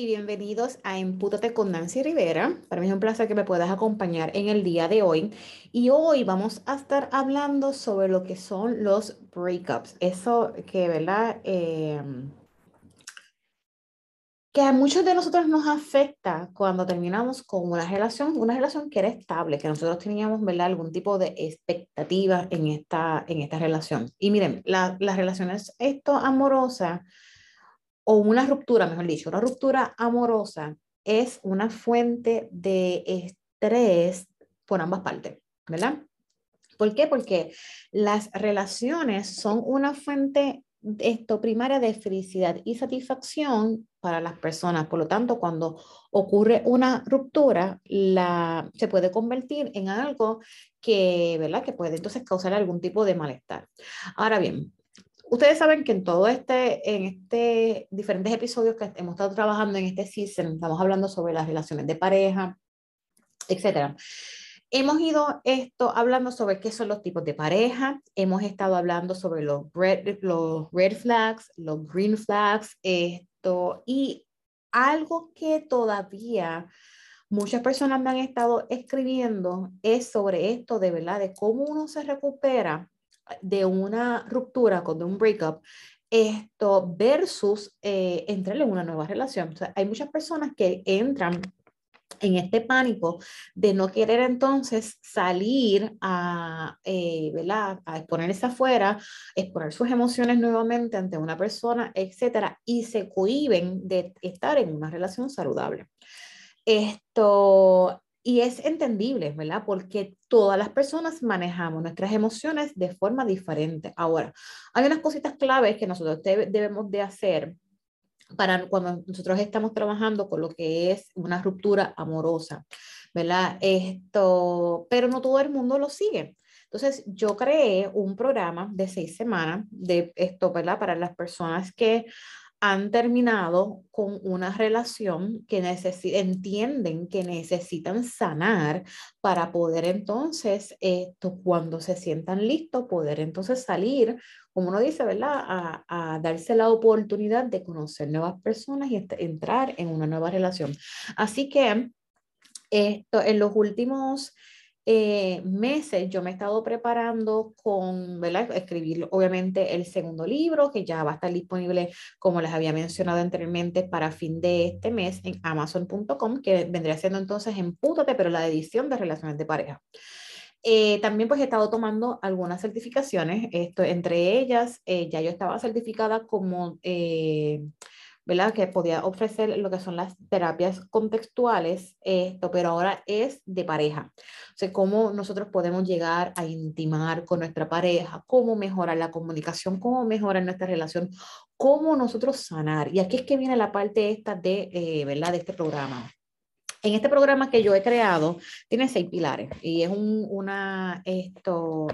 y bienvenidos a Empútate con Nancy Rivera. Para mí es un placer que me puedas acompañar en el día de hoy. Y hoy vamos a estar hablando sobre lo que son los breakups. Eso que, ¿verdad? Eh, que a muchos de nosotros nos afecta cuando terminamos con una relación, una relación que era estable, que nosotros teníamos, ¿verdad? Algún tipo de expectativa en esta, en esta relación. Y miren, las relaciones esto amorosas o una ruptura, mejor dicho, una ruptura amorosa es una fuente de estrés por ambas partes, ¿verdad? ¿Por qué? Porque las relaciones son una fuente esto primaria de felicidad y satisfacción para las personas. Por lo tanto, cuando ocurre una ruptura, la, se puede convertir en algo que, ¿verdad? que puede entonces causar algún tipo de malestar. Ahora bien, Ustedes saben que en todo este, en este diferentes episodios que hemos estado trabajando en este season, estamos hablando sobre las relaciones de pareja, etcétera. Hemos ido esto hablando sobre qué son los tipos de pareja, hemos estado hablando sobre los red, los red flags, los green flags, esto, y algo que todavía muchas personas me han estado escribiendo es sobre esto de verdad, de cómo uno se recupera de una ruptura, con un breakup, esto versus eh, entrar en una nueva relación. Hay muchas personas que entran en este pánico de no querer entonces salir a, eh, a exponerse afuera, exponer sus emociones nuevamente ante una persona, etcétera, y se cohiben de estar en una relación saludable. Esto, y es entendible, ¿verdad? Porque todas las personas manejamos nuestras emociones de forma diferente. Ahora, hay unas cositas claves que nosotros debemos de hacer para cuando nosotros estamos trabajando con lo que es una ruptura amorosa, ¿verdad? Esto, pero no todo el mundo lo sigue. Entonces, yo creé un programa de seis semanas de esto, ¿verdad? Para las personas que han terminado con una relación que entienden que necesitan sanar para poder entonces, esto, cuando se sientan listos, poder entonces salir, como uno dice, ¿verdad? A, a darse la oportunidad de conocer nuevas personas y entrar en una nueva relación. Así que esto, en los últimos eh, meses yo me he estado preparando con, ¿verdad? Escribir obviamente el segundo libro que ya va a estar disponible, como les había mencionado anteriormente, para fin de este mes en amazon.com, que vendría siendo entonces en Pútate, pero la edición de relaciones de pareja. Eh, también pues he estado tomando algunas certificaciones, esto, entre ellas eh, ya yo estaba certificada como ¿verdad? Que podía ofrecer lo que son las terapias contextuales, esto, pero ahora es de pareja. O sea, cómo nosotros podemos llegar a intimar con nuestra pareja, cómo mejorar la comunicación, cómo mejorar nuestra relación, cómo nosotros sanar. Y aquí es que viene la parte esta de, eh, ¿verdad? De este programa. En este programa que yo he creado, tiene seis pilares y es un, una, esto,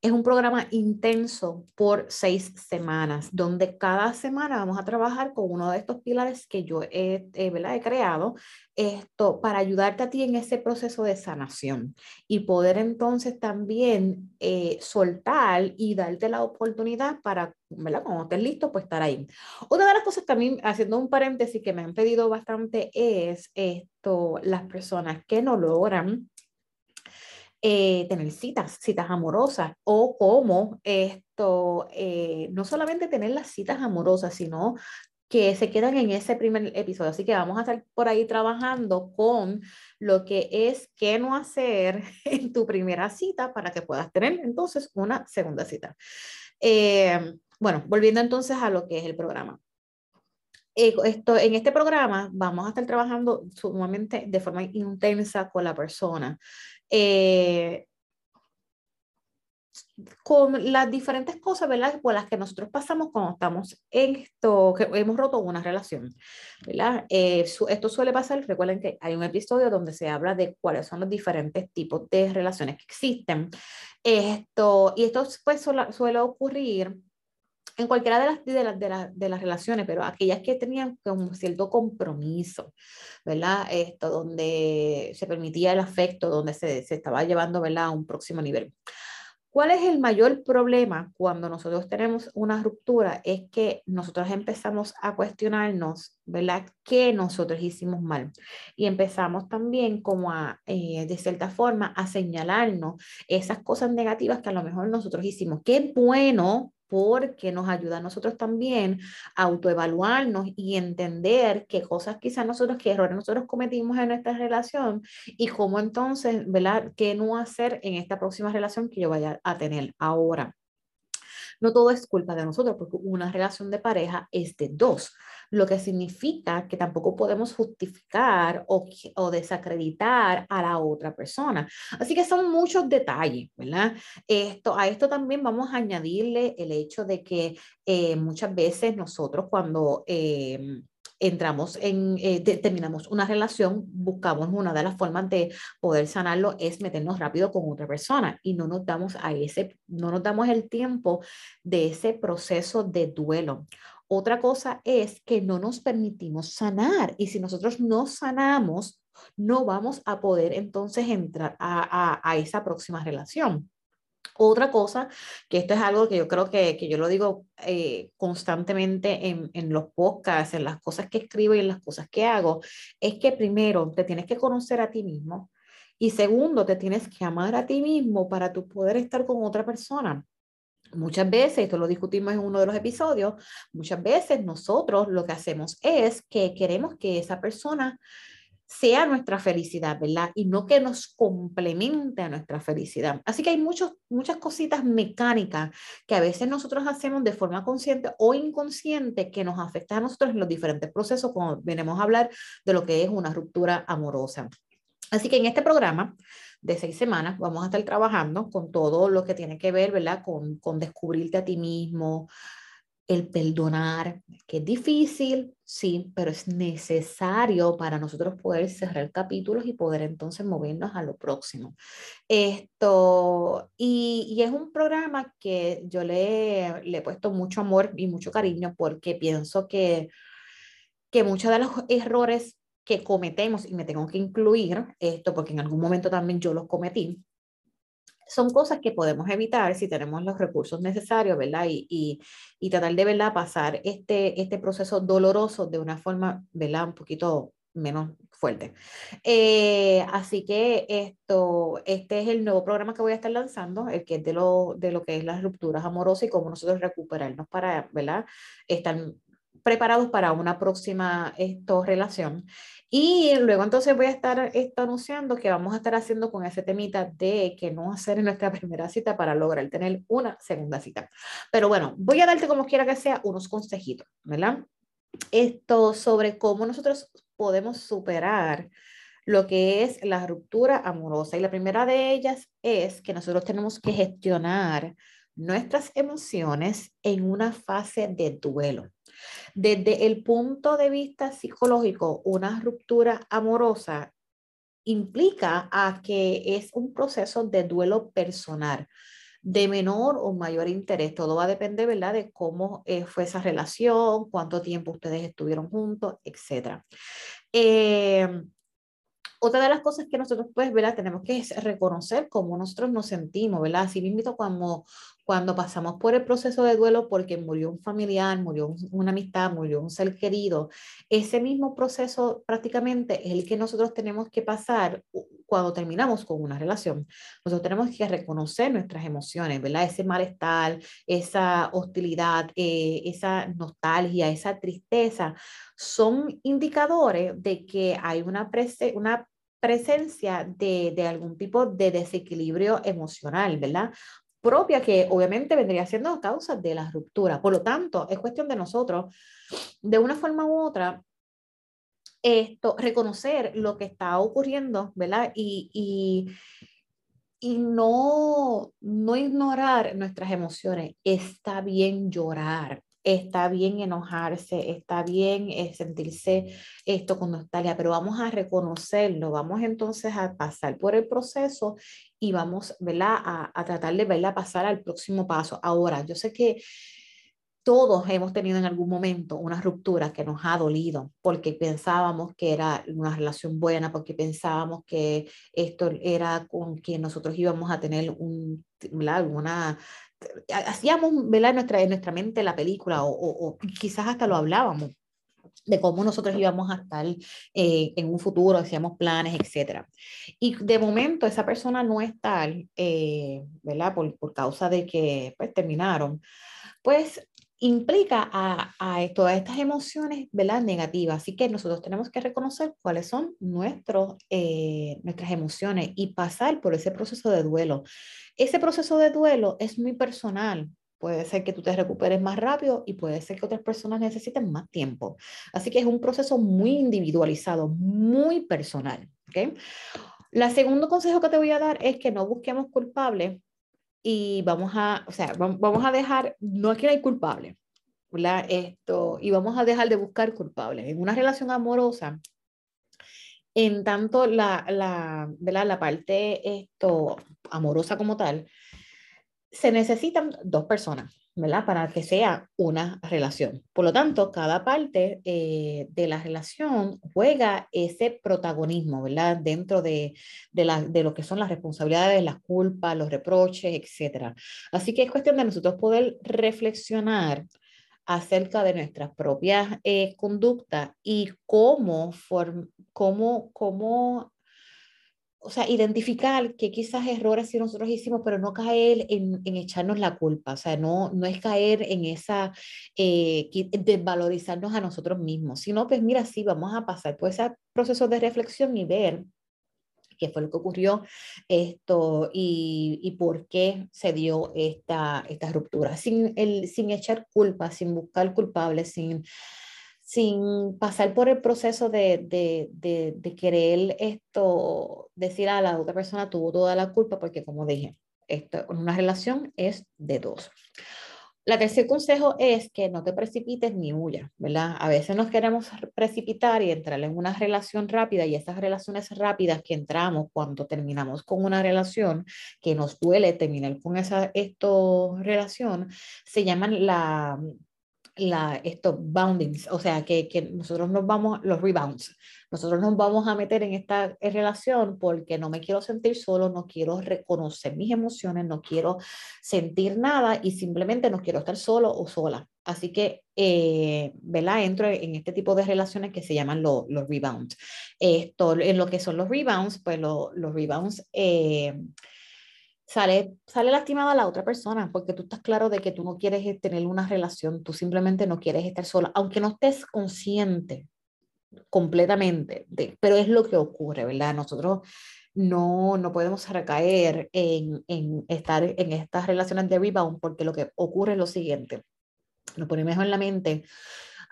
es un programa intenso por seis semanas, donde cada semana vamos a trabajar con uno de estos pilares que yo he, he creado esto, para ayudarte a ti en ese proceso de sanación y poder entonces también eh, soltar y darte la oportunidad para, ¿verdad? Cuando estés listo, pues estar ahí. Otra de las cosas también, haciendo un paréntesis que me han pedido bastante, es esto, las personas que no logran eh, tener citas, citas amorosas, o como esto, eh, no solamente tener las citas amorosas, sino que se quedan en ese primer episodio. Así que vamos a estar por ahí trabajando con lo que es qué no hacer en tu primera cita para que puedas tener entonces una segunda cita. Eh, bueno, volviendo entonces a lo que es el programa. esto, en este programa vamos a estar trabajando sumamente de forma intensa con la persona. Eh, con las diferentes cosas, ¿verdad? Por las que nosotros pasamos cuando estamos en esto, que hemos roto una relación, ¿verdad? Eh, esto suele pasar, recuerden que hay un episodio donde se habla de cuáles son los diferentes tipos de relaciones que existen. Esto, y esto pues suele ocurrir en cualquiera de las, de, las, de, las, de las relaciones, pero aquellas que tenían un cierto compromiso, ¿verdad? Esto, donde se permitía el afecto, donde se, se estaba llevando, ¿verdad? A un próximo nivel. ¿Cuál es el mayor problema cuando nosotros tenemos una ruptura? Es que nosotros empezamos a cuestionarnos, ¿verdad? ¿Qué nosotros hicimos mal? Y empezamos también como a, eh, de cierta forma, a señalarnos esas cosas negativas que a lo mejor nosotros hicimos. Qué bueno porque nos ayuda a nosotros también a autoevaluarnos y entender qué cosas quizás nosotros, qué errores nosotros cometimos en nuestra relación y cómo entonces, ¿verdad? ¿Qué no hacer en esta próxima relación que yo vaya a tener ahora? No todo es culpa de nosotros, porque una relación de pareja es de dos, lo que significa que tampoco podemos justificar o, desacreditar a la otra persona. Así que son muchos detalles, ¿verdad? Esto, a esto también vamos a añadirle el hecho de que eh, muchas veces nosotros cuando... Eh, entramos en, eh, terminamos una relación, buscamos una de las formas de poder sanarlo es meternos rápido con otra persona y no nos damos a ese, no nos damos el tiempo de ese proceso de duelo. Otra cosa es que no nos permitimos sanar y si nosotros no sanamos, no vamos a poder entonces entrar a, a, a esa próxima relación. Otra cosa, que esto es algo que yo creo que, que yo lo digo eh, constantemente en, en, los podcasts, en las cosas que escribo y en las cosas que hago, es que primero te tienes que conocer a ti mismo y segundo, te tienes que amar a ti mismo para tu poder estar con otra persona. Muchas veces, esto lo discutimos en uno de los episodios, muchas veces nosotros lo que hacemos es que queremos que esa persona sea nuestra felicidad, ¿verdad? Y no que nos complemente a nuestra felicidad. Así que hay muchos, muchas cositas mecánicas que a veces nosotros hacemos de forma consciente o inconsciente que nos afectan a nosotros en los diferentes procesos cuando venimos a hablar de lo que es una ruptura amorosa. Así que en este programa de seis semanas vamos a estar trabajando con todo lo que tiene que ver, ¿verdad? Con, con descubrirte a ti mismo, el perdonar, que es difícil, sí, pero es necesario para nosotros poder cerrar capítulos y poder entonces movernos a lo próximo. Esto, y, y es un programa que yo le, le, he puesto mucho amor y mucho cariño porque pienso que, que muchos de los errores que cometemos, y me tengo que incluir esto porque en algún momento también yo los cometí, son cosas que podemos evitar si tenemos los recursos necesarios, ¿verdad? Y, y, y, tratar de, ¿verdad? Pasar este, este proceso doloroso de una forma, ¿verdad? Un poquito menos fuerte. Eh, así que esto, este es el nuevo programa que voy a estar lanzando, el que es de lo, de lo que es las rupturas amorosas y cómo nosotros recuperarnos para, ¿verdad? Estar preparados para una próxima esto, relación. Y luego entonces voy a estar anunciando que vamos a estar haciendo con ese temita de que no hacer nuestra primera cita para lograr tener una segunda cita. Pero bueno, voy a darte como quiera que sea unos consejitos, ¿verdad? Esto sobre cómo nosotros podemos superar lo que es la ruptura amorosa. Y la primera de ellas es que nosotros tenemos que gestionar nuestras emociones en una fase de duelo. Desde el punto de vista psicológico, una ruptura amorosa implica a que es un proceso de duelo personal de menor o mayor interés. Todo va a depender, ¿verdad?, de cómo eh, fue esa relación, cuánto tiempo ustedes estuvieron juntos, etc. Eh, otra de las cosas que nosotros, pues, ¿verdad? Tenemos que reconocer cómo nosotros nos sentimos, ¿verdad? Así mismo cuando, cuando pasamos por el proceso de duelo porque murió un familiar, murió una amistad, murió un ser querido, ese mismo proceso prácticamente es el que nosotros tenemos que pasar cuando terminamos con una relación. Nosotros tenemos que reconocer nuestras emociones, ¿verdad? Ese malestar, esa hostilidad, eh, esa nostalgia, esa tristeza, son indicadores de que hay una, una presencia de, de, algún tipo de desequilibrio emocional, ¿verdad? Propia que obviamente vendría siendo a causa de la ruptura. Por lo tanto, es cuestión de nosotros, de una forma u otra, esto, reconocer lo que está ocurriendo, ¿verdad? Y, y, y no, no ignorar nuestras emociones. Está bien llorar, está bien enojarse, está bien eh, sentirse esto con nostalgia, pero vamos a reconocerlo, vamos entonces a pasar por el proceso y vamos, ¿verdad? A, a tratar de, ¿verdad? Pasar al próximo paso. Ahora, yo sé que todos hemos tenido en algún momento una ruptura que nos ha dolido porque pensábamos que era una relación buena, porque pensábamos que esto era con quien nosotros íbamos a tener un, una, hacíamos ¿verdad? En, nuestra, en nuestra mente la película o, o, quizás hasta lo hablábamos de cómo nosotros íbamos a estar eh, en un futuro, hacíamos planes, etc. Y de momento esa persona no es tal, eh, ¿verdad? Por, por, causa de que pues, terminaron, pues implica a, a, todas estas emociones ¿verdad? negativas. Así que nosotros tenemos que reconocer cuáles son nuestros, eh, nuestras emociones y pasar por ese proceso de duelo. Ese proceso de duelo es muy personal. Puede ser que tú te recuperes más rápido y puede ser que otras personas necesiten más tiempo. Así que es un proceso muy individualizado, muy personal. ¿okay? La segundo consejo que te voy a dar es que no busquemos culpables y vamos a, o sea, vamos a dejar, no es que hay culpable, ¿verdad? Esto, y vamos a dejar de buscar culpables. En una relación amorosa, en tanto la, la, ¿verdad? la parte esto, amorosa como tal, se necesitan dos personas. ¿Verdad? Para que sea una relación. Por lo tanto, cada parte eh, de la relación juega ese protagonismo, ¿verdad? Dentro de, de, la, de, lo que son las responsabilidades, las culpas, los reproches, etc. Así que es cuestión de nosotros poder reflexionar acerca de nuestras propias eh, conductas y cómo, cómo, cómo o sea, identificar que quizás errores sí nosotros hicimos, pero no caer en, en, echarnos la culpa, o sea, no, no es caer en esa, eh, desvalorizarnos a nosotros mismos, sino pues mira, sí, vamos a pasar por ese proceso de reflexión y ver qué fue lo que ocurrió esto y, y por qué se dio esta, esta ruptura, sin, el, sin echar culpa, sin buscar culpables, sin sin pasar por el proceso de, de, de, querer esto, decir a la otra persona tuvo toda la culpa, porque como dije, esto, una relación es de dos. La tercer consejo es que no te precipites ni huyas, ¿verdad? A veces nos queremos precipitar y entrar en una relación rápida y esas relaciones rápidas que entramos cuando terminamos con una relación que nos duele terminar con esa esto, relación, se llaman la la, estos boundings, o sea, que, que, nosotros nos vamos, los rebounds, nosotros nos vamos a meter en esta relación porque no me quiero sentir solo, no quiero reconocer mis emociones, no quiero sentir nada y simplemente no quiero estar solo o sola. Así que, eh, ¿verdad? Entro en este tipo de relaciones que se llaman los rebounds. Esto, en lo que son los rebounds, pues los rebounds... Eh, sale, sale lastimada la otra persona porque tú estás claro de que tú no quieres eh, tener una relación, tú simplemente no quieres estar sola, aunque no estés consciente completamente, de, pero es lo que ocurre, ¿verdad? Nosotros no, no podemos recaer en, en estar en estas relaciones de rebound porque lo que ocurre es lo siguiente, nos ponemos en la mente,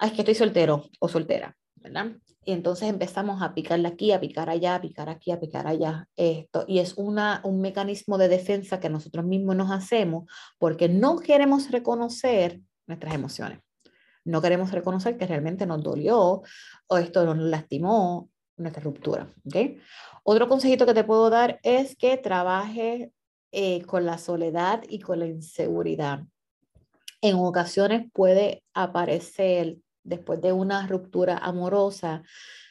es que estoy soltero o soltera, ¿verdad? Y entonces empezamos a picarle aquí, a picar allá, a picar aquí, a picar allá. Esto, y es una, un mecanismo de defensa que nosotros mismos nos hacemos porque no queremos reconocer nuestras emociones. No queremos reconocer que realmente nos dolió o esto nos lastimó nuestra ruptura. ¿okay? Otro consejito que te puedo dar es que trabajes eh, con la soledad y con la inseguridad. En ocasiones puede aparecer después de una ruptura amorosa,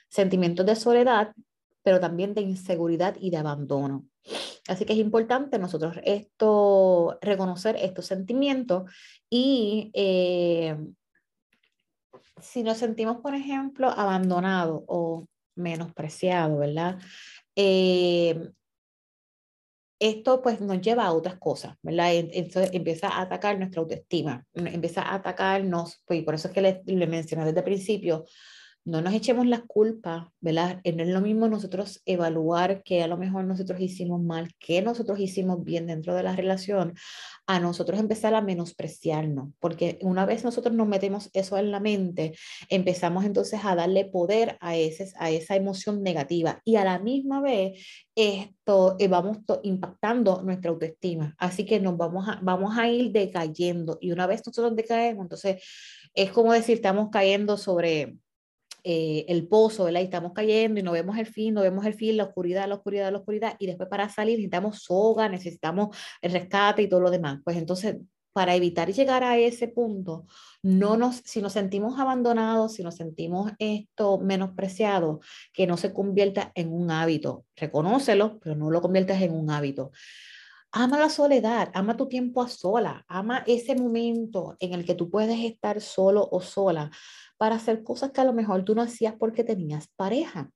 sentimientos de soledad, pero también de inseguridad y de abandono. Así que es importante nosotros esto, reconocer estos sentimientos y eh, si nos sentimos, por ejemplo, abandonados o menospreciados, ¿verdad? Eh, esto pues nos lleva a otras cosas, ¿verdad? Entonces empieza a atacar nuestra autoestima, empieza a atacarnos, pues por eso es que le, le mencioné desde el principio, no nos echemos las culpas, ¿verdad? No es lo mismo nosotros evaluar que a lo mejor nosotros hicimos mal, que nosotros hicimos bien dentro de la relación, a nosotros empezar a menospreciarnos, porque una vez nosotros nos metemos eso en la mente, empezamos entonces a darle poder a, ese, a esa emoción negativa y a la misma vez esto eh, vamos impactando nuestra autoestima, así que nos vamos a, vamos a ir decayendo y una vez nosotros decaemos, entonces es como decir, estamos cayendo sobre eh, el pozo, ¿verdad? Y estamos cayendo y no vemos el fin, no vemos el fin, la oscuridad, la oscuridad, la oscuridad, y después para salir necesitamos soga, necesitamos el rescate y todo lo demás. Pues entonces para evitar llegar a ese punto, no nos, si nos sentimos abandonados, si nos sentimos esto menospreciados, que no se convierta en un hábito. Reconócelo, pero no lo conviertas en un hábito. Ama la soledad, ama tu tiempo a sola, ama ese momento en el que tú puedes estar solo o sola para hacer cosas que a lo mejor tú no hacías porque tenías pareja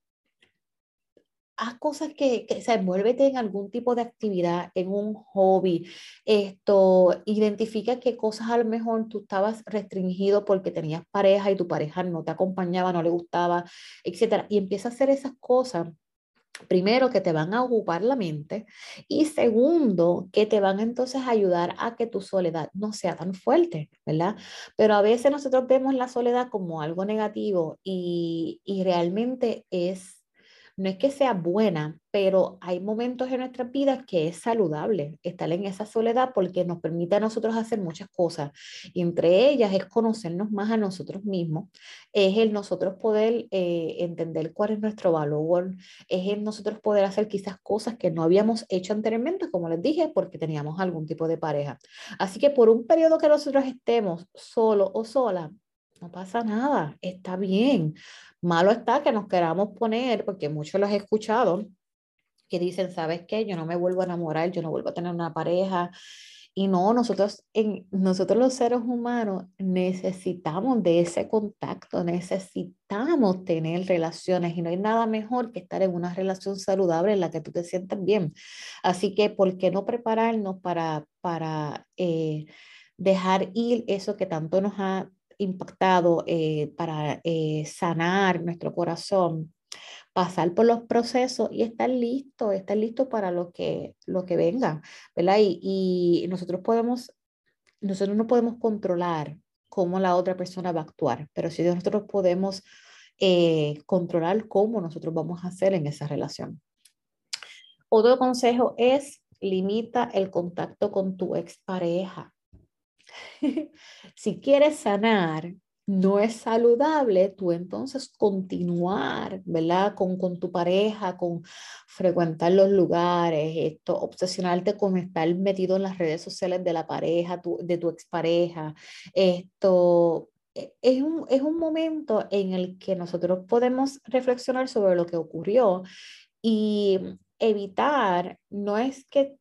haz cosas que, que se envuélvete en algún tipo de actividad, en un hobby. Esto, identifica qué cosas a lo mejor tú estabas restringido porque tenías pareja y tu pareja no te acompañaba, no le gustaba, etcétera. Y empieza a hacer esas cosas primero que te van a ocupar la mente y segundo que te van entonces a ayudar a que tu soledad no sea tan fuerte, ¿verdad? Pero a veces nosotros vemos la soledad como algo negativo y, y realmente es no es que sea buena, pero hay momentos en nuestras vidas que es saludable estar en esa soledad porque nos permite a nosotros hacer muchas cosas. Entre ellas es conocernos más a nosotros mismos, es el nosotros poder eh, entender cuál es nuestro valor, es el nosotros poder hacer quizás cosas que no habíamos hecho anteriormente, como les dije, porque teníamos algún tipo de pareja. Así que por un periodo que nosotros estemos solo o sola, no pasa nada, está bien. Malo está que nos queramos poner, porque muchos los he escuchado, que dicen, ¿sabes qué? Yo no me vuelvo a enamorar, yo no vuelvo a tener una pareja. Y no, nosotros, en, nosotros los seres humanos necesitamos de ese contacto, necesitamos tener relaciones y no hay nada mejor que estar en una relación saludable en la que tú te sientas bien. Así que, ¿por qué no prepararnos para, para eh, dejar ir eso que tanto nos ha impactado eh, para eh, sanar nuestro corazón, pasar por los procesos y estar listo, estar listo para lo que, lo que venga, ¿verdad? Y, nosotros podemos, nosotros no podemos controlar cómo la otra persona va a actuar, pero sí nosotros podemos eh, controlar cómo nosotros vamos a hacer en esa relación. Otro consejo es limita el contacto con tu expareja. si quieres sanar, no es saludable tú entonces continuar, ¿verdad? Con, con tu pareja, con frecuentar los lugares, esto, obsesionarte con estar metido en las redes sociales de la pareja, tu, de tu expareja. Esto e, es un, es un momento en el que nosotros podemos reflexionar sobre lo que ocurrió y evitar, no es que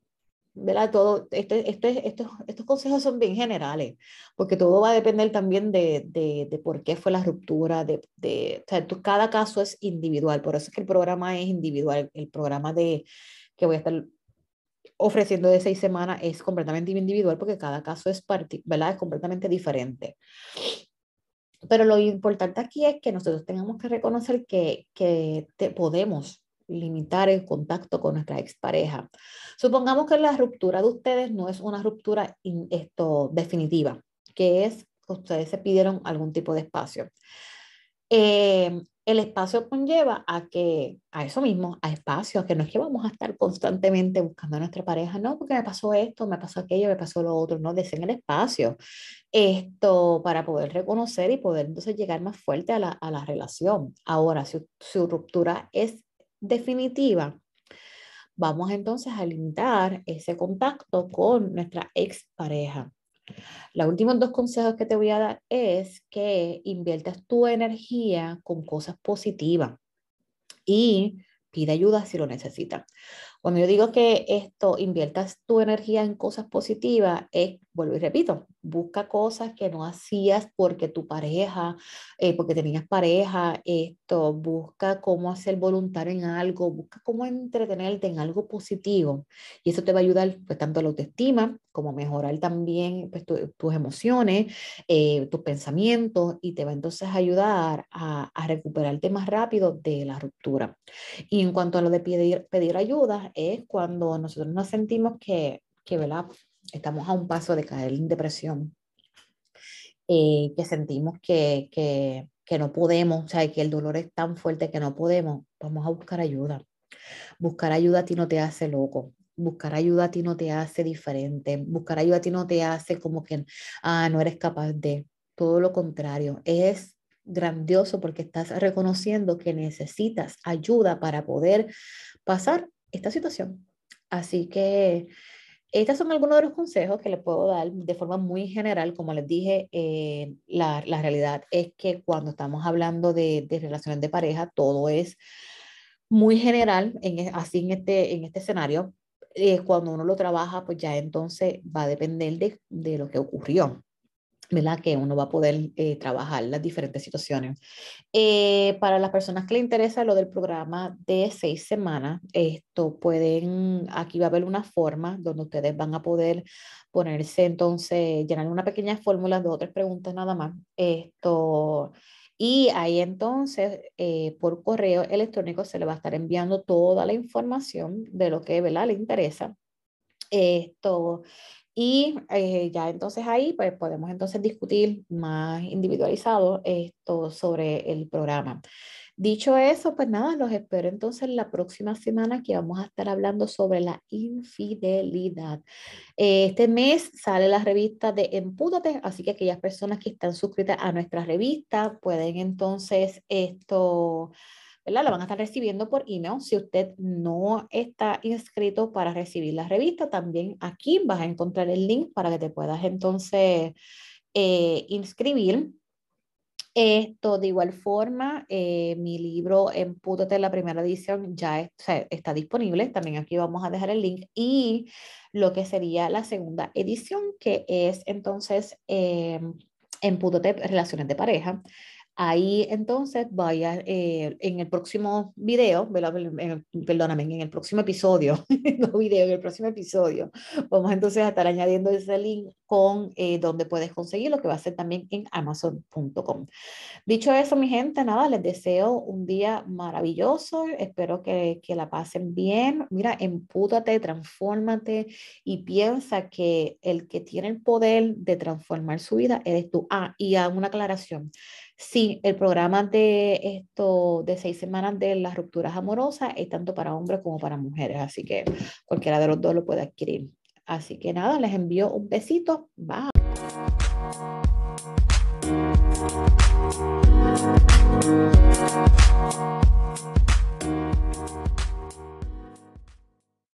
¿verdad? Todo, este, este, estos, estos consejos son bien generales, porque todo va a depender también de, de, de por qué fue la ruptura, de, de o sea, cada caso es individual, por eso es que el programa es individual, el programa de que voy a estar ofreciendo de seis semanas es completamente individual porque cada caso es, ¿verdad? es completamente diferente. Pero lo importante aquí es que nosotros tengamos que reconocer que, que te, podemos limitar el contacto con nuestra expareja. Supongamos que la ruptura de ustedes no es una ruptura esto, definitiva, que es ustedes se pidieron algún tipo de espacio. Eh, el espacio conlleva a que, a eso mismo, a espacio, que no es que vamos a estar constantemente buscando a nuestra pareja, no, porque me pasó esto, me pasó aquello, me pasó lo otro, no, deseen el espacio, esto para poder reconocer y poder entonces llegar más fuerte a la, a la relación. Ahora, si su ruptura es definitiva, vamos entonces a limitar ese contacto con nuestra expareja. Los últimos dos consejos que te voy a dar es que inviertas tu energía con cosas positivas y pide ayuda si lo necesitas. Cuando yo digo que esto inviertas tu energía en cosas positivas, es, vuelvo y repito, busca cosas que no hacías porque tu pareja, eh, porque tenías pareja, esto, busca cómo hacer voluntario en algo, busca cómo entretenerte en algo positivo. Y eso te va a ayudar, pues, tanto la autoestima como mejorar también pues, tus emociones, eh, tus pensamientos, y te va entonces a ayudar a, a, recuperarte más rápido de la ruptura. Y en cuanto a lo de pedir, pedir ayuda, es cuando nosotros nos sentimos que, que ¿verdad? estamos a un paso de caer en depresión, eh, que sentimos que, que, que no podemos, o sea, que el dolor es tan fuerte que no podemos, vamos a buscar ayuda. Buscar ayuda a ti no te hace loco. Buscar ayuda a ti no te hace diferente. Buscar ayuda a ti no te hace como que, ah, no eres capaz de. Todo lo contrario. Es grandioso porque estás reconociendo que necesitas ayuda para poder pasar esta situación. Así que Estos son algunos de los consejos que les puedo dar de forma muy general. Como les dije, eh, la, la, realidad es que cuando estamos hablando de, de relaciones de pareja, todo es muy general, en, e, así en este, en este escenario. Eh, cuando uno lo trabaja, pues ya entonces va a depender de, de lo que ocurrió. ¿Verdad? Que uno va a poder eh, trabajar las diferentes situaciones. Eh, para las personas que le interesa lo del programa de seis semanas, esto pueden, aquí va a haber una forma donde ustedes van a poder ponerse entonces, llenar una pequeña fórmula, dos o tres preguntas nada más. Esto, y ahí entonces, eh, por correo electrónico, se le va a estar enviando toda la información de lo que ¿verdad? le interesa. Esto, y eh, ya entonces ahí pues podemos entonces discutir más individualizado esto sobre el programa. Dicho eso, pues nada, los espero entonces la próxima semana que vamos a estar hablando sobre la infidelidad. Este mes sale la revista de Empúdate, así que aquellas personas que están suscritas a nuestra revista pueden entonces esto la van a estar recibiendo por email. Si usted no está inscrito para recibir la revista, también aquí vas a encontrar el link para que te puedas entonces eh, inscribir. Esto de igual forma, eh, mi libro Empútate, la primera edición, ya está disponible. También aquí vamos a dejar el link. Y lo que sería la segunda edición, que es entonces eh, Empútate, Relaciones de Pareja. Ahí entonces vaya eh, en el próximo video, perdóname, en el próximo episodio, no video, en el próximo episodio, vamos entonces a estar añadiendo ese link con eh, donde puedes conseguir lo que va a ser también en amazon.com. Dicho eso, mi gente, nada, les deseo un día maravilloso, espero que, que la pasen bien. Mira, empútate, transfórmate y piensa que el que tiene el poder de transformar su vida eres tú. Ah, y hago una aclaración Sí, el programa de esto de seis semanas de las rupturas amorosas es tanto para hombres como para mujeres, así que cualquiera de los dos lo puede adquirir. Así que nada, les envío un besito. Bye.